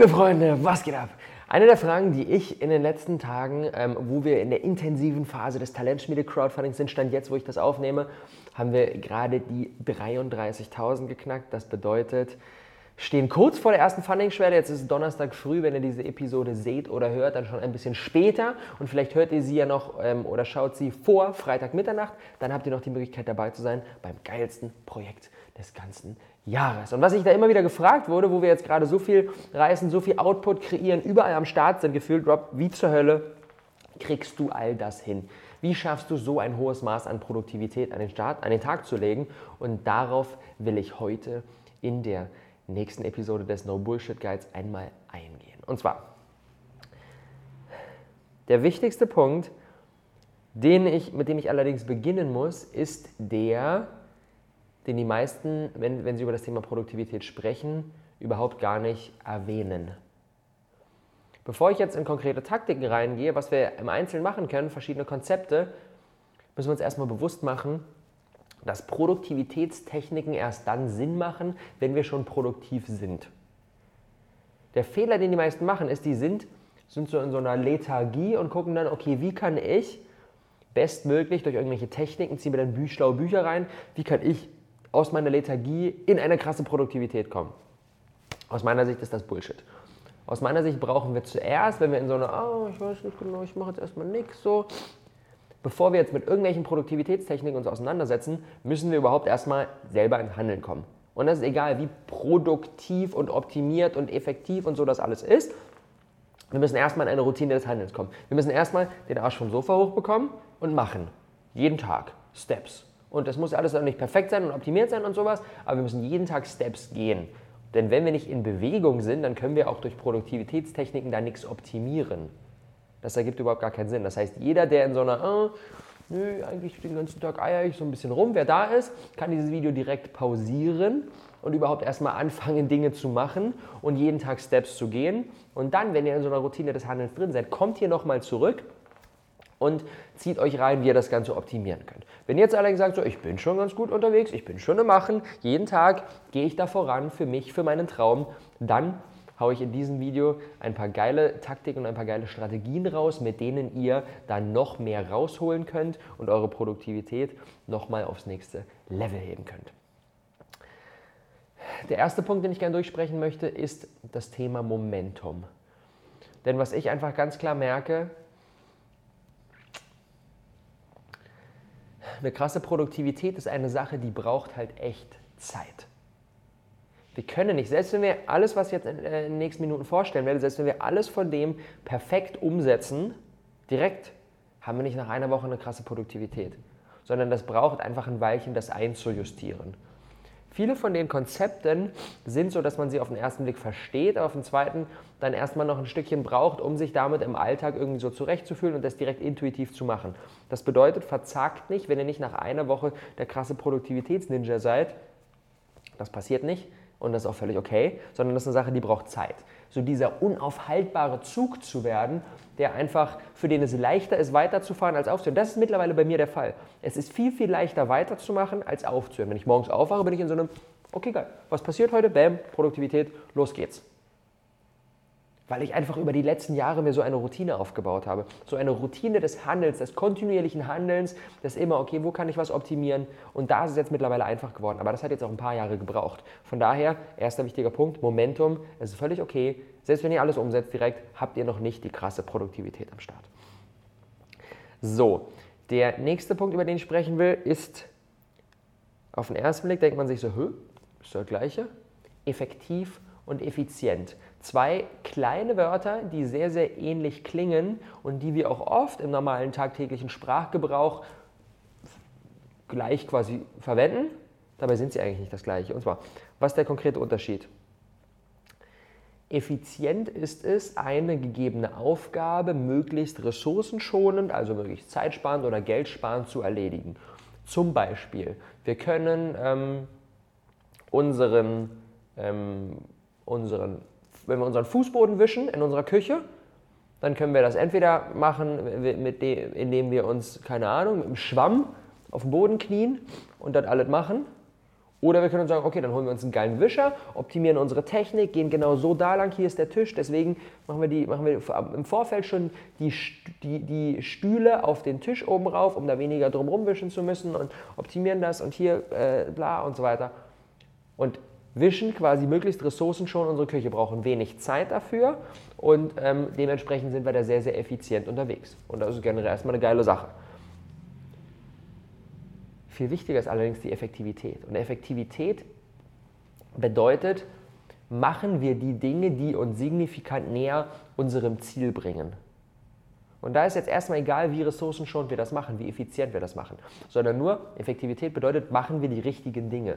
Liebe Freunde, was geht ab? Eine der Fragen, die ich in den letzten Tagen, ähm, wo wir in der intensiven Phase des Talentschmiede-Crowdfundings sind, stand jetzt, wo ich das aufnehme, haben wir gerade die 33.000 geknackt. Das bedeutet, stehen kurz vor der ersten Funding-Schwelle. Jetzt ist Donnerstag früh, wenn ihr diese Episode seht oder hört, dann schon ein bisschen später. Und vielleicht hört ihr sie ja noch ähm, oder schaut sie vor Freitag Mitternacht. Dann habt ihr noch die Möglichkeit dabei zu sein beim geilsten Projekt des ganzen Jahres. Und was ich da immer wieder gefragt wurde, wo wir jetzt gerade so viel reißen, so viel Output kreieren, überall am Start sind, gefühlt, Rob, wie zur Hölle kriegst du all das hin? Wie schaffst du so ein hohes Maß an Produktivität an den, Start, an den Tag zu legen? Und darauf will ich heute in der nächsten Episode des No Bullshit Guides einmal eingehen. Und zwar, der wichtigste Punkt, den ich, mit dem ich allerdings beginnen muss, ist der, den die meisten, wenn, wenn sie über das Thema Produktivität sprechen, überhaupt gar nicht erwähnen. Bevor ich jetzt in konkrete Taktiken reingehe, was wir im Einzelnen machen können, verschiedene Konzepte, müssen wir uns erstmal bewusst machen, dass Produktivitätstechniken erst dann Sinn machen, wenn wir schon produktiv sind. Der Fehler, den die meisten machen, ist, die sind, sind so in so einer Lethargie und gucken dann, okay, wie kann ich bestmöglich durch irgendwelche Techniken, ziehen wir dann schlaue Bücher rein, wie kann ich aus meiner Lethargie in eine krasse Produktivität kommen. Aus meiner Sicht ist das Bullshit. Aus meiner Sicht brauchen wir zuerst, wenn wir in so einer, oh, ich weiß nicht genau, ich mache jetzt erstmal nichts so, bevor wir jetzt mit irgendwelchen Produktivitätstechniken uns auseinandersetzen, müssen wir überhaupt erstmal selber ins Handeln kommen. Und das ist egal, wie produktiv und optimiert und effektiv und so das alles ist. Wir müssen erstmal in eine Routine des Handelns kommen. Wir müssen erstmal den Arsch vom Sofa hochbekommen und machen. Jeden Tag. Steps. Und das muss alles auch nicht perfekt sein und optimiert sein und sowas, aber wir müssen jeden Tag Steps gehen. Denn wenn wir nicht in Bewegung sind, dann können wir auch durch Produktivitätstechniken da nichts optimieren. Das ergibt überhaupt gar keinen Sinn. Das heißt, jeder, der in so einer, oh, nö, eigentlich den ganzen Tag eier ich so ein bisschen rum, wer da ist, kann dieses Video direkt pausieren und überhaupt erstmal anfangen, Dinge zu machen und jeden Tag Steps zu gehen. Und dann, wenn ihr in so einer Routine des Handelns drin seid, kommt ihr nochmal zurück und zieht euch rein, wie ihr das Ganze optimieren könnt. Wenn ihr jetzt allerdings sagt, so, ich bin schon ganz gut unterwegs, ich bin schon im Machen, jeden Tag gehe ich da voran für mich, für meinen Traum, dann haue ich in diesem Video ein paar geile Taktiken und ein paar geile Strategien raus, mit denen ihr dann noch mehr rausholen könnt und eure Produktivität nochmal aufs nächste Level heben könnt. Der erste Punkt, den ich gerne durchsprechen möchte, ist das Thema Momentum. Denn was ich einfach ganz klar merke, eine krasse Produktivität ist eine Sache, die braucht halt echt Zeit. Wir können nicht, selbst wenn wir alles, was ich jetzt in den nächsten Minuten vorstellen werde, selbst wenn wir alles von dem perfekt umsetzen, direkt, haben wir nicht nach einer Woche eine krasse Produktivität. Sondern das braucht einfach ein Weilchen, das einzujustieren. Viele von den Konzepten sind so, dass man sie auf den ersten Blick versteht, aber auf den zweiten dann erstmal noch ein Stückchen braucht, um sich damit im Alltag irgendwie so zurechtzufühlen und das direkt intuitiv zu machen. Das bedeutet, verzagt nicht, wenn ihr nicht nach einer Woche der krasse Produktivitätsninja seid. Das passiert nicht und das ist auch völlig okay, sondern das ist eine Sache, die braucht Zeit. So dieser unaufhaltbare Zug zu werden, der einfach, für den es leichter ist, weiterzufahren als aufzuhören. Das ist mittlerweile bei mir der Fall. Es ist viel, viel leichter weiterzumachen als aufzuhören. Wenn ich morgens aufwache, bin ich in so einem, okay, geil, was passiert heute? Bam, Produktivität, los geht's weil ich einfach über die letzten Jahre mir so eine Routine aufgebaut habe. So eine Routine des Handelns, des kontinuierlichen Handelns, das immer, okay, wo kann ich was optimieren? Und da ist es jetzt mittlerweile einfach geworden. Aber das hat jetzt auch ein paar Jahre gebraucht. Von daher, erster wichtiger Punkt, Momentum. Es ist völlig okay. Selbst wenn ihr alles umsetzt direkt, habt ihr noch nicht die krasse Produktivität am Start. So, der nächste Punkt, über den ich sprechen will, ist, auf den ersten Blick denkt man sich so, hö, ist das gleiche? Effektiv und effizient. Zwei kleine Wörter, die sehr, sehr ähnlich klingen und die wir auch oft im normalen tagtäglichen Sprachgebrauch gleich quasi verwenden. Dabei sind sie eigentlich nicht das gleiche. Und zwar, was ist der konkrete Unterschied? Effizient ist es, eine gegebene Aufgabe möglichst ressourcenschonend, also möglichst zeitsparend oder geldsparend zu erledigen. Zum Beispiel, wir können ähm, unseren, ähm, unseren wenn wir unseren Fußboden wischen in unserer Küche, dann können wir das entweder machen, dem, indem wir uns, keine Ahnung, mit dem Schwamm auf den Boden knien und das alles machen. Oder wir können sagen, okay, dann holen wir uns einen geilen Wischer, optimieren unsere Technik, gehen genau so da lang, hier ist der Tisch, deswegen machen wir, die, machen wir im Vorfeld schon die, die, die Stühle auf den Tisch oben rauf, um da weniger drumherum wischen zu müssen und optimieren das und hier äh, bla und so weiter. Und wischen quasi möglichst Ressourcen schon unsere Küche, brauchen wenig Zeit dafür und ähm, dementsprechend sind wir da sehr, sehr effizient unterwegs. Und das ist generell erstmal eine geile Sache. Viel wichtiger ist allerdings die Effektivität. Und Effektivität bedeutet, machen wir die Dinge, die uns signifikant näher unserem Ziel bringen. Und da ist jetzt erstmal egal, wie ressourcenschonend wir das machen, wie effizient wir das machen, sondern nur Effektivität bedeutet, machen wir die richtigen Dinge.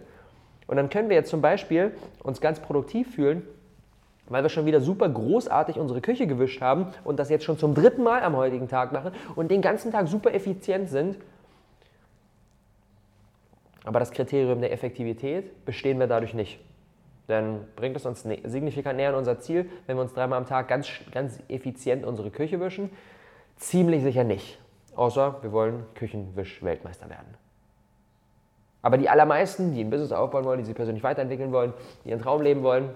Und dann können wir jetzt zum Beispiel uns ganz produktiv fühlen, weil wir schon wieder super großartig unsere Küche gewischt haben und das jetzt schon zum dritten Mal am heutigen Tag machen und den ganzen Tag super effizient sind aber das Kriterium der Effektivität bestehen wir dadurch nicht. Denn bringt es uns signifikant näher an unser Ziel, wenn wir uns dreimal am Tag ganz, ganz effizient unsere Küche wischen? Ziemlich sicher nicht. Außer wir wollen Küchenwisch-Weltmeister werden. Aber die allermeisten, die ein Business aufbauen wollen, die sich persönlich weiterentwickeln wollen, die ihren Traum leben wollen,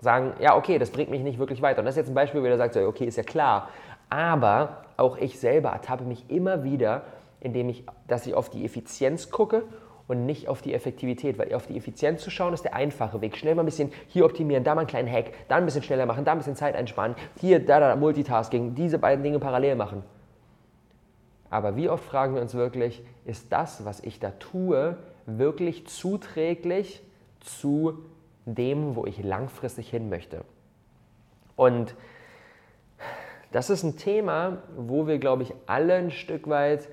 sagen, ja, okay, das bringt mich nicht wirklich weiter. Und das ist jetzt ein Beispiel, wo jeder sagt, okay, ist ja klar. Aber auch ich selber ertappe mich immer wieder, indem ich, dass ich auf die Effizienz gucke und nicht auf die Effektivität, weil auf die Effizienz zu schauen ist der einfache Weg. Schnell mal ein bisschen hier optimieren, da mal einen kleinen Hack, da ein bisschen schneller machen, da ein bisschen Zeit einsparen, hier, da, da, Multitasking, diese beiden Dinge parallel machen. Aber wie oft fragen wir uns wirklich, ist das, was ich da tue, wirklich zuträglich zu dem, wo ich langfristig hin möchte? Und das ist ein Thema, wo wir, glaube ich, alle ein Stück weit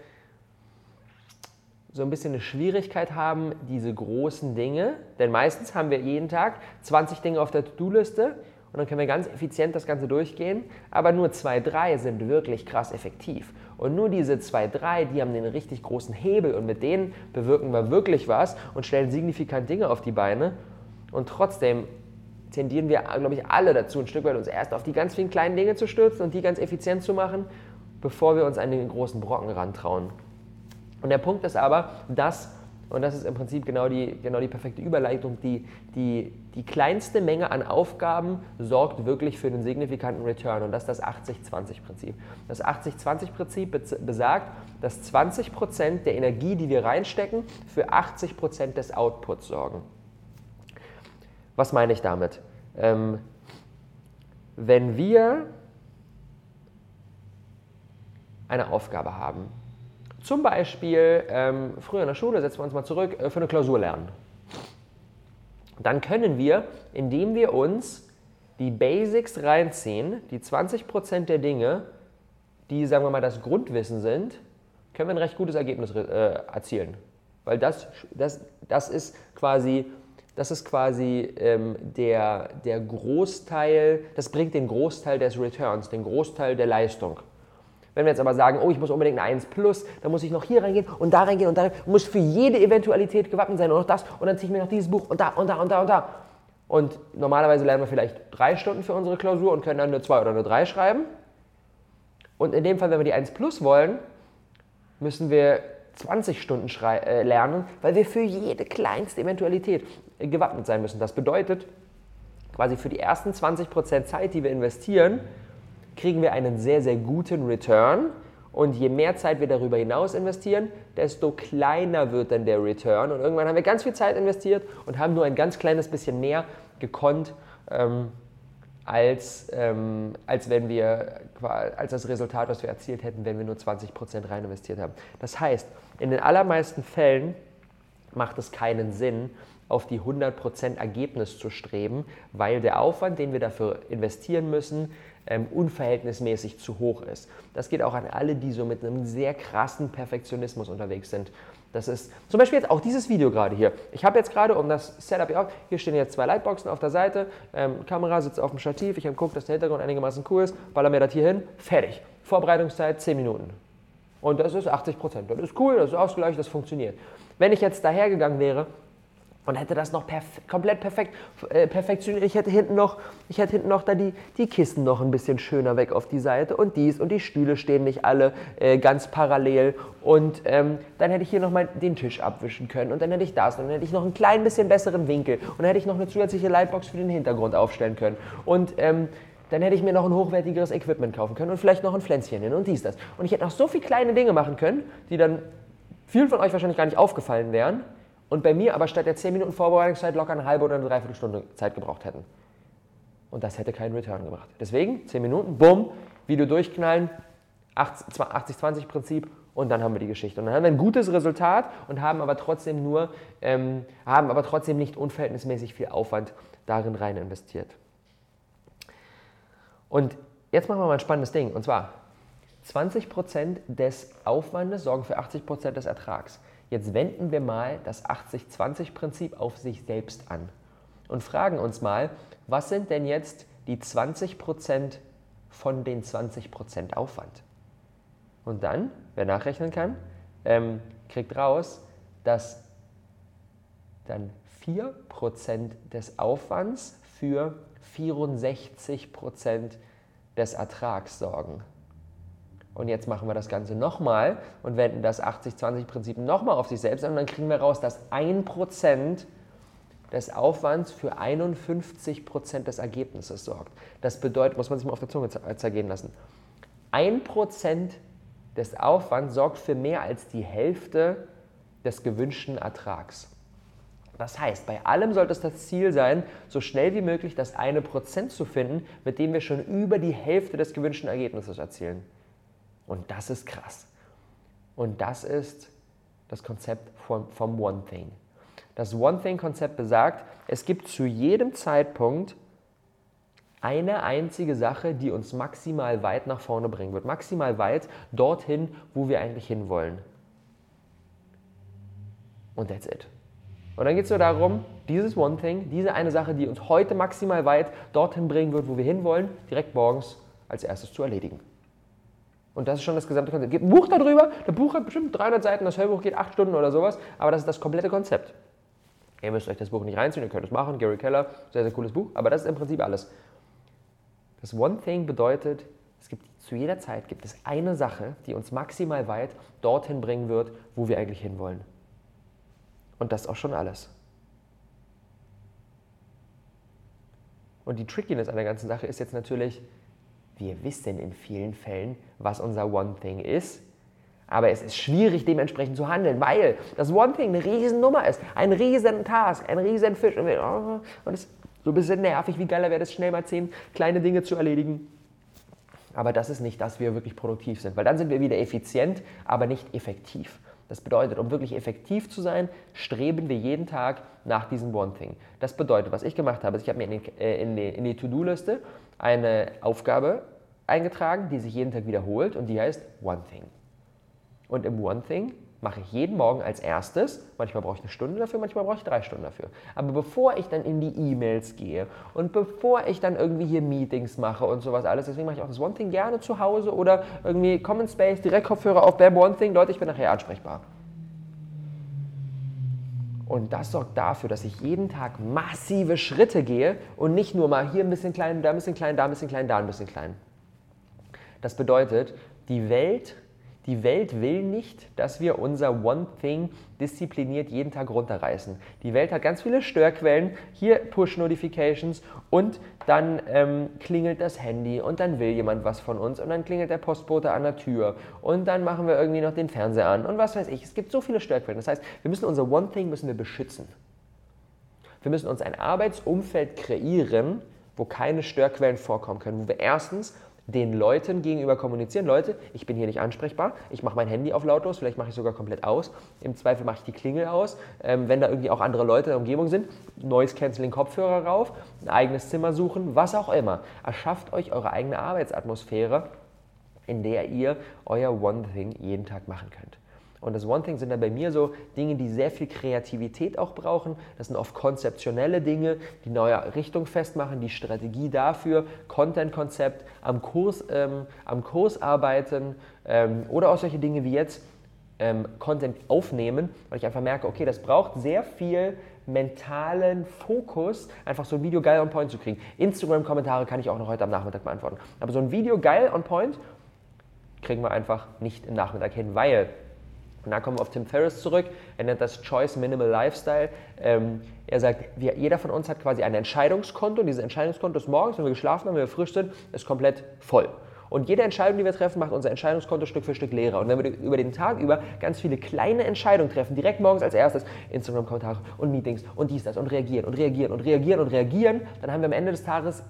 so ein bisschen eine Schwierigkeit haben, diese großen Dinge, denn meistens haben wir jeden Tag 20 Dinge auf der To-Do-Liste und dann können wir ganz effizient das Ganze durchgehen, aber nur zwei, drei sind wirklich krass effektiv. Und nur diese zwei, drei, die haben den richtig großen Hebel und mit denen bewirken wir wirklich was und stellen signifikant Dinge auf die Beine. Und trotzdem tendieren wir, glaube ich, alle dazu, ein Stück weit uns erst auf die ganz vielen kleinen Dinge zu stürzen und die ganz effizient zu machen, bevor wir uns an den großen Brocken rantrauen. Und der Punkt ist aber, dass, und das ist im Prinzip genau die, genau die perfekte Überleitung, die, die, die kleinste Menge an Aufgaben sorgt wirklich für einen signifikanten Return. Und das ist das 80-20-Prinzip. Das 80-20-Prinzip besagt, dass 20% der Energie, die wir reinstecken, für 80% des Outputs sorgen. Was meine ich damit? Ähm, wenn wir eine Aufgabe haben, zum Beispiel, ähm, früher in der Schule, setzen wir uns mal zurück, äh, für eine Klausur lernen. Dann können wir, indem wir uns die Basics reinziehen, die 20% der Dinge, die, sagen wir mal, das Grundwissen sind, können wir ein recht gutes Ergebnis äh, erzielen. Weil das, das, das ist quasi, das ist quasi ähm, der, der Großteil, das bringt den Großteil des Returns, den Großteil der Leistung. Wenn wir jetzt aber sagen, oh, ich muss unbedingt eine 1 plus, dann muss ich noch hier reingehen und da reingehen und da reingehen, muss für jede Eventualität gewappnet sein und noch das und dann ziehe ich mir noch dieses Buch und da und da und da und da. Und normalerweise lernen wir vielleicht drei Stunden für unsere Klausur und können dann eine 2 oder eine 3 schreiben. Und in dem Fall, wenn wir die 1 plus wollen, müssen wir 20 Stunden äh, lernen, weil wir für jede kleinste Eventualität gewappnet sein müssen. Das bedeutet, quasi für die ersten 20% Zeit, die wir investieren, kriegen wir einen sehr, sehr guten Return. Und je mehr Zeit wir darüber hinaus investieren, desto kleiner wird dann der Return. Und irgendwann haben wir ganz viel Zeit investiert und haben nur ein ganz kleines bisschen mehr gekonnt, ähm, als, ähm, als, wenn wir, als das Resultat, was wir erzielt hätten, wenn wir nur 20% rein investiert haben. Das heißt, in den allermeisten Fällen macht es keinen Sinn, auf die 100% Ergebnis zu streben, weil der Aufwand, den wir dafür investieren müssen, ähm, unverhältnismäßig zu hoch ist. Das geht auch an alle, die so mit einem sehr krassen Perfektionismus unterwegs sind. Das ist zum Beispiel jetzt auch dieses Video gerade hier. Ich habe jetzt gerade, um das Setup hier auf, hier stehen jetzt zwei Lightboxen auf der Seite, ähm, Kamera sitzt auf dem Stativ, ich habe geguckt, dass der Hintergrund einigermaßen cool ist, baller mir das hier hin, fertig. Vorbereitungszeit 10 Minuten. Und das ist 80 Prozent. Das ist cool, das ist ausgleich, das funktioniert. Wenn ich jetzt dahergegangen wäre und hätte das noch perf komplett perfekt äh, perfektioniert. Ich hätte hinten noch, ich hätte hinten noch da die, die Kisten noch ein bisschen schöner weg auf die Seite. Und dies und die Stühle stehen nicht alle äh, ganz parallel. Und ähm, dann hätte ich hier noch mal den Tisch abwischen können. Und dann hätte ich das. Und dann hätte ich noch einen klein bisschen besseren Winkel. Und dann hätte ich noch eine zusätzliche Lightbox für den Hintergrund aufstellen können. Und ähm, dann hätte ich mir noch ein hochwertigeres Equipment kaufen können und vielleicht noch ein Pflänzchen hin und dies, das. Und ich hätte noch so viele kleine Dinge machen können, die dann vielen von euch wahrscheinlich gar nicht aufgefallen wären und bei mir aber statt der 10 Minuten Vorbereitungszeit locker eine halbe oder eine Dreiviertelstunde Zeit gebraucht hätten. Und das hätte keinen Return gemacht. Deswegen 10 Minuten, bumm, Video durchknallen, 80-20-Prinzip und dann haben wir die Geschichte. Und dann haben wir ein gutes Resultat und haben aber trotzdem nur, ähm, haben aber trotzdem nicht unverhältnismäßig viel Aufwand darin rein investiert. Und jetzt machen wir mal ein spannendes Ding. Und zwar 20% des Aufwandes sorgen für 80% des Ertrags. Jetzt wenden wir mal das 80-20-Prinzip auf sich selbst an und fragen uns mal, was sind denn jetzt die 20% von den 20% Aufwand? Und dann, wer nachrechnen kann, ähm, kriegt raus, dass dann 4% des Aufwands für 64% des Ertrags sorgen. Und jetzt machen wir das Ganze nochmal und wenden das 80-20-Prinzip nochmal auf sich selbst an und dann kriegen wir raus, dass 1% des Aufwands für 51% des Ergebnisses sorgt. Das bedeutet, muss man sich mal auf der Zunge zergehen lassen, 1% des Aufwands sorgt für mehr als die Hälfte des gewünschten Ertrags. Das heißt, bei allem sollte es das Ziel sein, so schnell wie möglich das eine Prozent zu finden, mit dem wir schon über die Hälfte des gewünschten Ergebnisses erzielen. Und das ist krass. Und das ist das Konzept vom, vom One Thing. Das One Thing-Konzept besagt, es gibt zu jedem Zeitpunkt eine einzige Sache, die uns maximal weit nach vorne bringen wird. Maximal weit dorthin, wo wir eigentlich hinwollen. Und that's it. Und dann geht es nur darum, dieses One Thing, diese eine Sache, die uns heute maximal weit dorthin bringen wird, wo wir hinwollen, direkt morgens als erstes zu erledigen. Und das ist schon das gesamte Konzept. Gibt ein Buch darüber, das Buch hat bestimmt 300 Seiten, das Hörbuch geht 8 Stunden oder sowas, aber das ist das komplette Konzept. Ihr müsst euch das Buch nicht reinziehen, ihr könnt es machen. Gary Keller, sehr, sehr cooles Buch, aber das ist im Prinzip alles. Das One Thing bedeutet, es gibt zu jeder Zeit gibt es eine Sache, die uns maximal weit dorthin bringen wird, wo wir eigentlich hinwollen. Und das ist auch schon alles. Und die Trickiness an der ganzen Sache ist jetzt natürlich, wir wissen in vielen Fällen, was unser One Thing ist, aber es ist schwierig, dementsprechend zu handeln, weil das One Thing eine riesen Nummer ist, ein riesen Task, ein riesen Fisch. Und es ist so ein bisschen nervig, wie geiler wäre es, schnell mal zehn kleine Dinge zu erledigen. Aber das ist nicht, dass wir wirklich produktiv sind, weil dann sind wir wieder effizient, aber nicht effektiv. Das bedeutet, um wirklich effektiv zu sein, streben wir jeden Tag nach diesem One Thing. Das bedeutet, was ich gemacht habe, ist, ich habe mir in die, äh, in die, in die To-Do-Liste eine Aufgabe eingetragen, die sich jeden Tag wiederholt und die heißt One Thing. Und im One Thing mache ich jeden Morgen als erstes, manchmal brauche ich eine Stunde dafür, manchmal brauche ich drei Stunden dafür. Aber bevor ich dann in die E-Mails gehe und bevor ich dann irgendwie hier Meetings mache und sowas alles, deswegen mache ich auch das One Thing gerne zu Hause oder irgendwie Common Space, direkt Kopfhörer auf, Bam One Thing, Leute, ich bin nachher ansprechbar. Und das sorgt dafür, dass ich jeden Tag massive Schritte gehe und nicht nur mal hier ein bisschen klein, da ein bisschen klein, da ein bisschen klein, da ein bisschen klein. Das bedeutet, die Welt die Welt will nicht, dass wir unser One Thing diszipliniert jeden Tag runterreißen. Die Welt hat ganz viele Störquellen, hier Push-Notifications und dann ähm, klingelt das Handy und dann will jemand was von uns und dann klingelt der Postbote an der Tür und dann machen wir irgendwie noch den Fernseher an und was weiß ich. Es gibt so viele Störquellen. Das heißt, wir müssen unser One Thing müssen wir beschützen. Wir müssen uns ein Arbeitsumfeld kreieren, wo keine Störquellen vorkommen können, wo wir erstens den Leuten gegenüber kommunizieren. Leute, ich bin hier nicht ansprechbar, ich mache mein Handy auf lautlos, vielleicht mache ich sogar komplett aus. Im Zweifel mache ich die Klingel aus. Ähm, wenn da irgendwie auch andere Leute in der Umgebung sind, Noise Cancelling Kopfhörer rauf, ein eigenes Zimmer suchen, was auch immer. Erschafft euch eure eigene Arbeitsatmosphäre, in der ihr euer One Thing jeden Tag machen könnt. Und das One Thing sind dann bei mir so Dinge, die sehr viel Kreativität auch brauchen. Das sind oft konzeptionelle Dinge, die neue Richtung festmachen, die Strategie dafür, Content-Konzept, am Kurs, ähm, am Kurs arbeiten ähm, oder auch solche Dinge wie jetzt ähm, Content aufnehmen, weil ich einfach merke, okay, das braucht sehr viel mentalen Fokus, einfach so ein Video geil on point zu kriegen. Instagram-Kommentare kann ich auch noch heute am Nachmittag beantworten. Aber so ein Video geil on point kriegen wir einfach nicht im Nachmittag hin, weil und da kommen wir auf Tim Ferriss zurück. Er nennt das Choice Minimal Lifestyle. Ähm, er sagt, wir, jeder von uns hat quasi ein Entscheidungskonto. Und dieses Entscheidungskonto ist morgens, wenn wir geschlafen haben, wenn wir frisch sind, ist komplett voll. Und jede Entscheidung, die wir treffen, macht unser Entscheidungskonto Stück für Stück leerer. Und wenn wir über den Tag über ganz viele kleine Entscheidungen treffen, direkt morgens als erstes Instagram-Kommentare und Meetings und dies, das und reagieren und reagieren und reagieren und reagieren, dann haben wir am Ende des Tages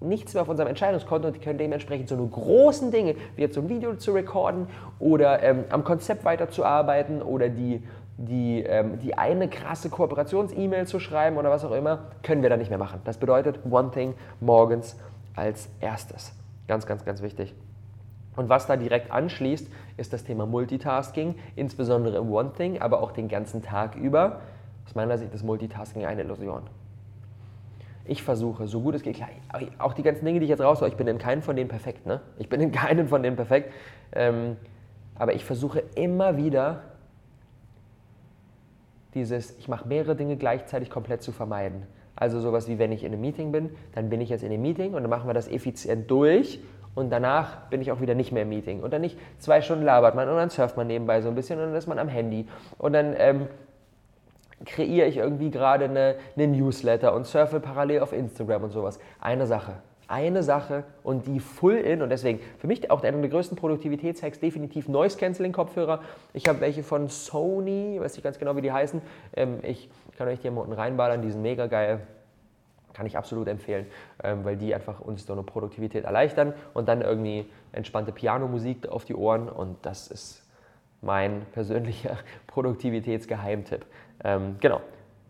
nichts mehr auf unserem Entscheidungskonto und können dementsprechend so eine großen Dinge, wie jetzt so ein Video zu recorden oder ähm, am Konzept weiterzuarbeiten oder die, die, ähm, die eine krasse Kooperations-E-Mail zu schreiben oder was auch immer, können wir dann nicht mehr machen. Das bedeutet One Thing morgens als erstes. Ganz, ganz, ganz wichtig. Und was da direkt anschließt, ist das Thema Multitasking, insbesondere im One Thing, aber auch den ganzen Tag über. Aus meiner Sicht ist Multitasking eine Illusion. Ich versuche, so gut es geht, klar, auch die ganzen Dinge, die ich jetzt raushaue, ich bin in keinem von denen perfekt. Ne? Ich bin in keinem von denen perfekt. Ähm, aber ich versuche immer wieder, dieses, ich mache mehrere Dinge gleichzeitig komplett zu vermeiden. Also sowas wie wenn ich in einem Meeting bin, dann bin ich jetzt in dem Meeting und dann machen wir das effizient durch und danach bin ich auch wieder nicht mehr im Meeting. Und dann nicht zwei Stunden labert man und dann surft man nebenbei so ein bisschen und dann ist man am Handy. Und dann ähm, kreiere ich irgendwie gerade eine, eine Newsletter und surfe parallel auf Instagram und sowas. Eine Sache. Eine Sache und die full in und deswegen für mich auch einer der größten Produktivitätshacks definitiv Noise Cancelling Kopfhörer. Ich habe welche von Sony, weiß nicht ganz genau wie die heißen. Ähm, ich kann euch die mal unten reinballern, die sind mega geil. Kann ich absolut empfehlen, ähm, weil die einfach uns so eine Produktivität erleichtern und dann irgendwie entspannte Pianomusik auf die Ohren und das ist mein persönlicher Produktivitätsgeheimtipp. Ähm, genau.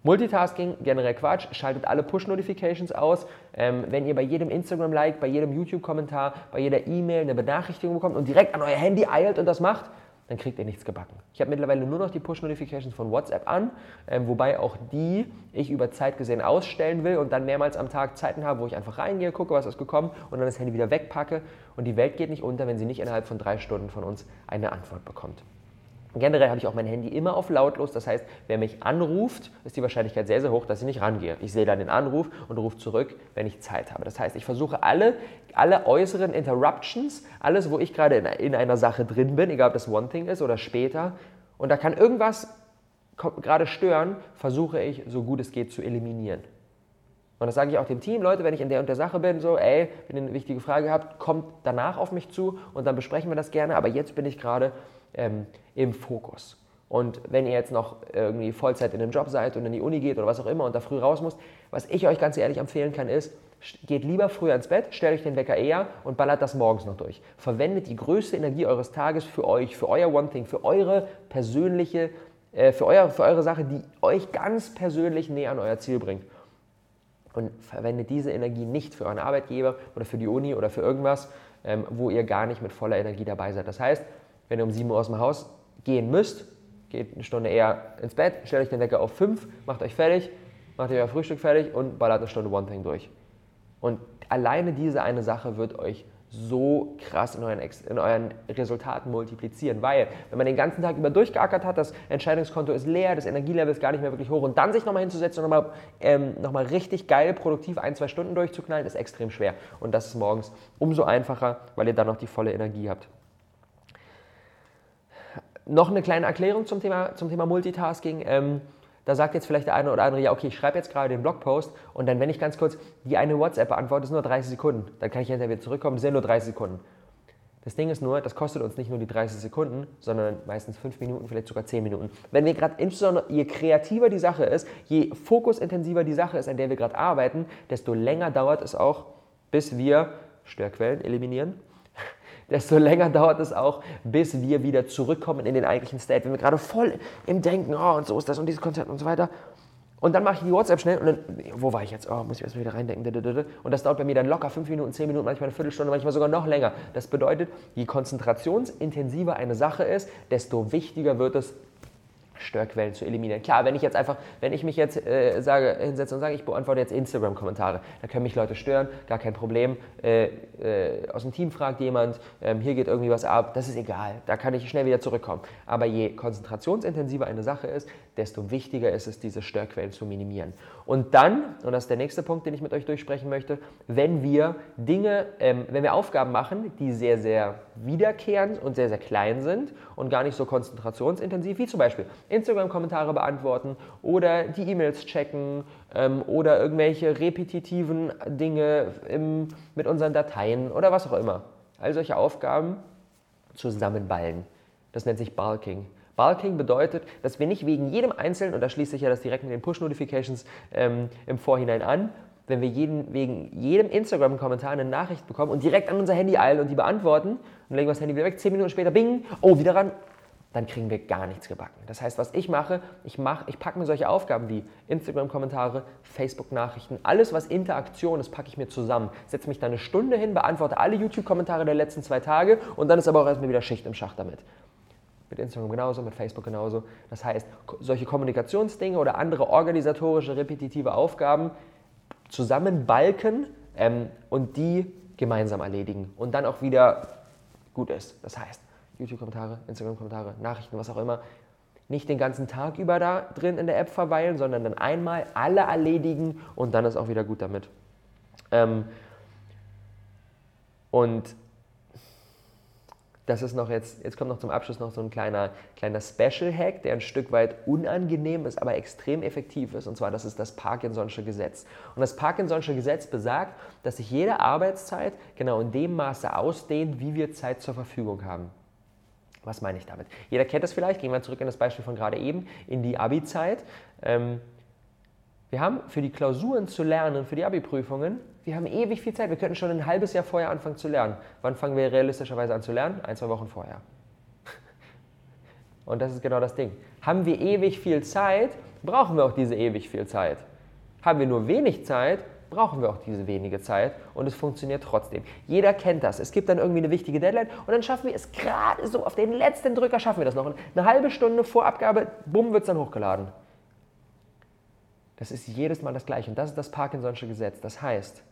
Multitasking, generell Quatsch, schaltet alle Push-Notifications aus. Ähm, wenn ihr bei jedem Instagram-Like, bei jedem YouTube-Kommentar, bei jeder E-Mail eine Benachrichtigung bekommt und direkt an euer Handy eilt und das macht, dann kriegt ihr nichts gebacken. Ich habe mittlerweile nur noch die Push-Notifications von WhatsApp an, ähm, wobei auch die ich über Zeit gesehen ausstellen will und dann mehrmals am Tag Zeiten habe, wo ich einfach reingehe, gucke, was ist gekommen und dann das Handy wieder wegpacke. Und die Welt geht nicht unter, wenn sie nicht innerhalb von drei Stunden von uns eine Antwort bekommt. Generell habe ich auch mein Handy immer auf lautlos. Das heißt, wer mich anruft, ist die Wahrscheinlichkeit sehr, sehr hoch, dass ich nicht rangehe. Ich sehe dann den Anruf und rufe zurück, wenn ich Zeit habe. Das heißt, ich versuche alle, alle äußeren Interruptions, alles, wo ich gerade in, in einer Sache drin bin, egal ob das One Thing ist oder später, und da kann irgendwas gerade stören, versuche ich, so gut es geht, zu eliminieren. Und das sage ich auch dem Team, Leute, wenn ich in der und der Sache bin, so, ey, wenn ihr eine wichtige Frage habt, kommt danach auf mich zu und dann besprechen wir das gerne. Aber jetzt bin ich gerade ähm, im Fokus. Und wenn ihr jetzt noch irgendwie Vollzeit in einem Job seid und in die Uni geht oder was auch immer und da früh raus müsst, was ich euch ganz ehrlich empfehlen kann, ist, geht lieber früher ins Bett, stellt euch den Wecker eher und ballert das morgens noch durch. Verwendet die größte Energie eures Tages für euch, für euer One Thing, für eure persönliche, äh, für, euer, für eure Sache, die euch ganz persönlich näher an euer Ziel bringt. Und verwendet diese Energie nicht für euren Arbeitgeber oder für die Uni oder für irgendwas, ähm, wo ihr gar nicht mit voller Energie dabei seid. Das heißt, wenn ihr um 7 Uhr aus dem Haus gehen müsst, geht eine Stunde eher ins Bett, stellt euch den Wecker auf 5, macht euch fertig, macht euer Frühstück fertig und ballert eine Stunde One Thing durch. Und alleine diese eine Sache wird euch so krass in euren, in euren, Resultaten multiplizieren, weil wenn man den ganzen Tag über durchgeackert hat, das Entscheidungskonto ist leer, das Energielevel ist gar nicht mehr wirklich hoch und dann sich nochmal hinzusetzen und nochmal ähm, noch richtig geil, produktiv ein, zwei Stunden durchzuknallen, ist extrem schwer. Und das ist morgens umso einfacher, weil ihr dann noch die volle Energie habt. Noch eine kleine Erklärung zum Thema, zum Thema Multitasking. Ähm, da sagt jetzt vielleicht der eine oder andere, ja, okay, ich schreibe jetzt gerade den Blogpost und dann, wenn ich ganz kurz die eine WhatsApp beantworte, ist nur 30 Sekunden. Dann kann ich hinterher wieder zurückkommen, sind nur 30 Sekunden. Das Ding ist nur, das kostet uns nicht nur die 30 Sekunden, sondern meistens 5 Minuten, vielleicht sogar 10 Minuten. Wenn wir gerade, insbesondere je kreativer die Sache ist, je fokusintensiver die Sache ist, an der wir gerade arbeiten, desto länger dauert es auch, bis wir Störquellen eliminieren desto länger dauert es auch, bis wir wieder zurückkommen in den eigentlichen State. Wenn wir gerade voll im Denken, oh, und so ist das und dieses Konzert und so weiter. Und dann mache ich die WhatsApp schnell und dann, wo war ich jetzt? Oh, muss ich erstmal wieder reindenken. Und das dauert bei mir dann locker fünf Minuten, zehn Minuten, manchmal eine Viertelstunde, manchmal sogar noch länger. Das bedeutet, je konzentrationsintensiver eine Sache ist, desto wichtiger wird es, Störquellen zu eliminieren. Klar, wenn ich jetzt einfach, wenn ich mich jetzt äh, sage, hinsetze und sage, ich beantworte jetzt Instagram-Kommentare, da können mich Leute stören, gar kein Problem. Äh, äh, aus dem Team fragt jemand, ähm, hier geht irgendwie was ab, das ist egal, da kann ich schnell wieder zurückkommen. Aber je konzentrationsintensiver eine Sache ist, desto wichtiger ist es, diese Störquellen zu minimieren. Und dann, und das ist der nächste Punkt, den ich mit euch durchsprechen möchte, wenn wir Dinge, ähm, wenn wir Aufgaben machen, die sehr, sehr wiederkehrend und sehr, sehr klein sind und gar nicht so konzentrationsintensiv, wie zum Beispiel Instagram-Kommentare beantworten oder die E-Mails checken ähm, oder irgendwelche repetitiven Dinge im, mit unseren Dateien oder was auch immer. All solche Aufgaben zusammenballen. Das nennt sich Bulking. Bulking bedeutet, dass wir nicht wegen jedem Einzelnen, und da schließt sich ja das direkt mit den Push-Notifications ähm, im Vorhinein an, wenn wir jeden, wegen jedem Instagram-Kommentar eine Nachricht bekommen und direkt an unser Handy eilen und die beantworten und legen wir das Handy wieder weg, zehn Minuten später, bing, oh, wieder ran, dann kriegen wir gar nichts gebacken. Das heißt, was ich mache, ich, mach, ich packe mir solche Aufgaben wie Instagram-Kommentare, Facebook-Nachrichten, alles, was Interaktion ist, packe ich mir zusammen. Setze mich da eine Stunde hin, beantworte alle YouTube-Kommentare der letzten zwei Tage und dann ist aber auch erstmal wieder Schicht im Schacht damit. Mit Instagram genauso, mit Facebook genauso. Das heißt, solche Kommunikationsdinge oder andere organisatorische, repetitive Aufgaben zusammenbalken ähm, und die gemeinsam erledigen und dann auch wieder gut ist. Das heißt, YouTube-Kommentare, Instagram-Kommentare, Nachrichten, was auch immer, nicht den ganzen Tag über da drin in der App verweilen, sondern dann einmal alle erledigen und dann ist auch wieder gut damit. Ähm, und das ist noch jetzt, jetzt kommt noch zum Abschluss noch so ein kleiner, kleiner Special-Hack, der ein Stück weit unangenehm ist, aber extrem effektiv ist. Und zwar, das ist das Parkinson'sche Gesetz. Und das Parkinson'sche Gesetz besagt, dass sich jede Arbeitszeit genau in dem Maße ausdehnt, wie wir Zeit zur Verfügung haben. Was meine ich damit? Jeder kennt das vielleicht, gehen wir zurück in das Beispiel von gerade eben, in die Abi-Zeit. Ähm, wir haben für die Klausuren zu lernen, für die Abi-Prüfungen, wir haben ewig viel Zeit. Wir könnten schon ein halbes Jahr vorher anfangen zu lernen. Wann fangen wir realistischerweise an zu lernen? Ein, zwei Wochen vorher. Und das ist genau das Ding. Haben wir ewig viel Zeit, brauchen wir auch diese ewig viel Zeit. Haben wir nur wenig Zeit, brauchen wir auch diese wenige Zeit und es funktioniert trotzdem. Jeder kennt das. Es gibt dann irgendwie eine wichtige Deadline und dann schaffen wir es gerade so, auf den letzten Drücker schaffen wir das noch. eine halbe Stunde vor Abgabe, bumm, wird es dann hochgeladen. Das ist jedes Mal das Gleiche und das ist das Parkinson'sche Gesetz. Das heißt,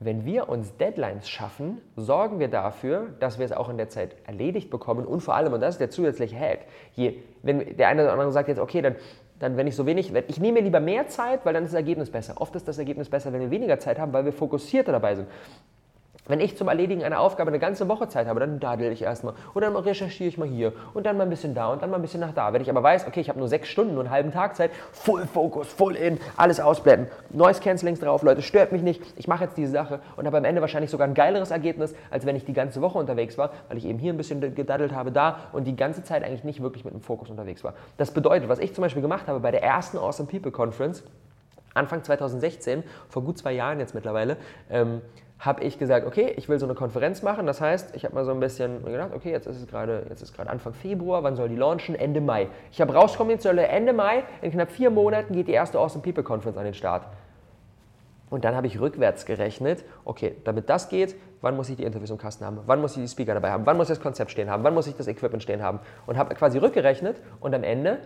wenn wir uns Deadlines schaffen, sorgen wir dafür, dass wir es auch in der Zeit erledigt bekommen und vor allem, und das ist der zusätzliche Hack, je, wenn der eine oder andere sagt jetzt, okay, dann dann wenn ich so wenig, ich nehme mir lieber mehr Zeit, weil dann ist das Ergebnis besser. Oft ist das Ergebnis besser, wenn wir weniger Zeit haben, weil wir fokussierter dabei sind. Wenn ich zum Erledigen einer Aufgabe eine ganze Woche Zeit habe, dann dadel ich erstmal und dann recherchiere ich mal hier und dann mal ein bisschen da und dann mal ein bisschen nach da. Wenn ich aber weiß, okay, ich habe nur sechs Stunden, nur einen halben Tag Zeit, Full Focus, Full In, alles ausblenden, Noise Cancellings drauf, Leute, stört mich nicht, ich mache jetzt diese Sache und habe am Ende wahrscheinlich sogar ein geileres Ergebnis, als wenn ich die ganze Woche unterwegs war, weil ich eben hier ein bisschen gedaddelt habe, da und die ganze Zeit eigentlich nicht wirklich mit dem Fokus unterwegs war. Das bedeutet, was ich zum Beispiel gemacht habe bei der ersten Awesome People Conference, Anfang 2016, vor gut zwei Jahren jetzt mittlerweile, ähm, habe ich gesagt, okay, ich will so eine Konferenz machen. Das heißt, ich habe mal so ein bisschen gedacht, okay, jetzt ist es gerade, jetzt ist gerade Anfang Februar, wann soll die launchen? Ende Mai. Ich habe rauskommuniziert, Ende Mai, in knapp vier Monaten geht die erste Awesome People Conference an den Start. Und dann habe ich rückwärts gerechnet, okay, damit das geht, wann muss ich die Interviews im Kasten haben? Wann muss ich die Speaker dabei haben? Wann muss ich das Konzept stehen haben? Wann muss ich das Equipment stehen haben? Und habe quasi rückgerechnet und am Ende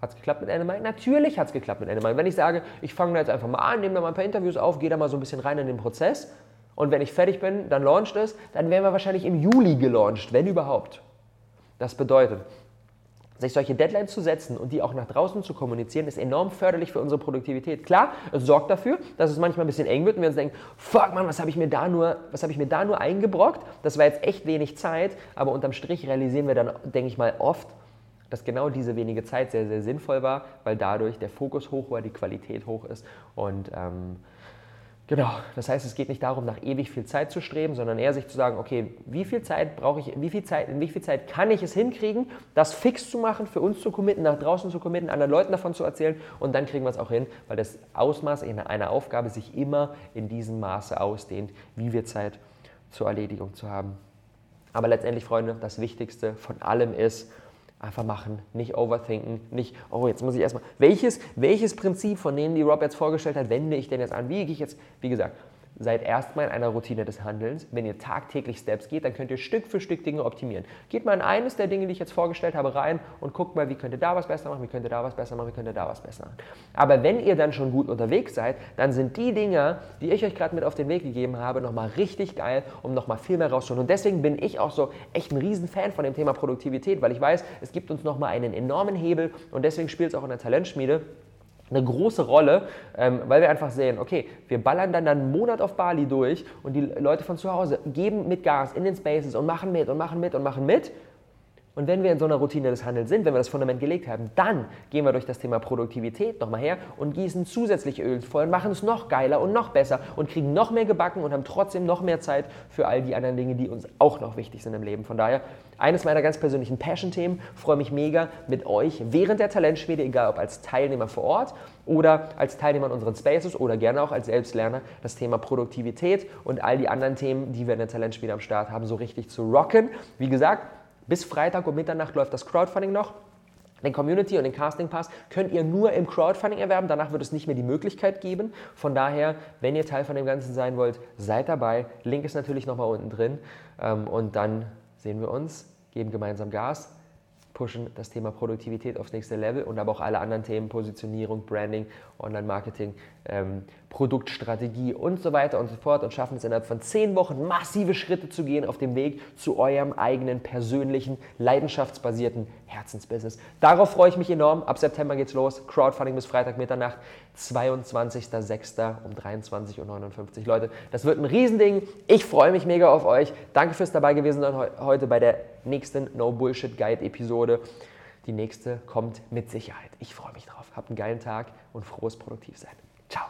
hat es geklappt mit NMI? Natürlich hat es geklappt mit NMI. Wenn ich sage, ich fange da jetzt einfach mal an, nehme da mal ein paar Interviews auf, gehe da mal so ein bisschen rein in den Prozess und wenn ich fertig bin, dann launcht es, dann werden wir wahrscheinlich im Juli gelauncht, wenn überhaupt. Das bedeutet, sich solche Deadlines zu setzen und die auch nach draußen zu kommunizieren, ist enorm förderlich für unsere Produktivität. Klar, es sorgt dafür, dass es manchmal ein bisschen eng wird und wir uns denken, fuck man, was habe ich mir was habe ich mir da nur eingebrockt? Das war jetzt echt wenig Zeit, aber unterm Strich realisieren wir dann, denke ich mal, oft, dass genau diese wenige Zeit sehr, sehr sinnvoll war, weil dadurch der Fokus hoch war, die Qualität hoch ist und ähm, Genau, das heißt, es geht nicht darum, nach ewig viel Zeit zu streben, sondern eher sich zu sagen, okay, wie viel Zeit brauche ich, wie viel Zeit, in wie viel Zeit kann ich es hinkriegen, das fix zu machen, für uns zu committen, nach draußen zu committen, anderen Leuten davon zu erzählen und dann kriegen wir es auch hin, weil das Ausmaß einer Aufgabe sich immer in diesem Maße ausdehnt, wie wir Zeit zur Erledigung zu haben. Aber letztendlich, Freunde, das Wichtigste von allem ist, Einfach machen, nicht overthinken, nicht, oh, jetzt muss ich erstmal. Welches, welches Prinzip von denen, die Rob jetzt vorgestellt hat, wende ich denn jetzt an? Wie gehe ich jetzt, wie gesagt, seid erstmal in einer Routine des Handelns. Wenn ihr tagtäglich Steps geht, dann könnt ihr Stück für Stück Dinge optimieren. Geht mal in eines der Dinge, die ich jetzt vorgestellt habe, rein und guckt mal, wie könnt ihr da was besser machen, wie könnt ihr da was besser machen, wie könnt ihr da was besser machen. Aber wenn ihr dann schon gut unterwegs seid, dann sind die Dinge, die ich euch gerade mit auf den Weg gegeben habe, nochmal richtig geil, um nochmal viel mehr rauszuholen. Und deswegen bin ich auch so echt ein Riesenfan von dem Thema Produktivität, weil ich weiß, es gibt uns nochmal einen enormen Hebel und deswegen spielt es auch in der Talentschmiede eine große Rolle, ähm, weil wir einfach sehen, okay, wir ballern dann einen Monat auf Bali durch und die Leute von zu Hause geben mit Gas in den Spaces und machen mit und machen mit und machen mit. Und wenn wir in so einer Routine des Handels sind, wenn wir das Fundament gelegt haben, dann gehen wir durch das Thema Produktivität nochmal her und gießen zusätzliche Öl voll und machen es noch geiler und noch besser und kriegen noch mehr gebacken und haben trotzdem noch mehr Zeit für all die anderen Dinge, die uns auch noch wichtig sind im Leben. Von daher, eines meiner ganz persönlichen Passion-Themen, freue mich mega mit euch während der Talentschmiede, egal ob als Teilnehmer vor Ort oder als Teilnehmer in unseren Spaces oder gerne auch als Selbstlerner, das Thema Produktivität und all die anderen Themen, die wir in der Talentschmiede am Start haben, so richtig zu rocken. Wie gesagt, bis Freitag um Mitternacht läuft das Crowdfunding noch. Den Community und den Casting Pass könnt ihr nur im Crowdfunding erwerben. Danach wird es nicht mehr die Möglichkeit geben. Von daher, wenn ihr Teil von dem Ganzen sein wollt, seid dabei. Link ist natürlich nochmal unten drin. Ähm, und dann sehen wir uns, geben gemeinsam Gas pushen das Thema Produktivität aufs nächste Level und aber auch alle anderen Themen, Positionierung, Branding, Online-Marketing, ähm, Produktstrategie und so weiter und so fort und schaffen es innerhalb von zehn Wochen massive Schritte zu gehen auf dem Weg zu eurem eigenen persönlichen, leidenschaftsbasierten Herzensbusiness. Darauf freue ich mich enorm. Ab September geht's los. Crowdfunding bis Freitag Mitternacht, 22.06. um 23.59 Uhr. Leute, das wird ein Riesending. Ich freue mich mega auf euch. Danke fürs dabei gewesen sein heute bei der nächsten No Bullshit Guide Episode. Die nächste kommt mit Sicherheit. Ich freue mich drauf. Habt einen geilen Tag und frohes Produktivsein. Ciao.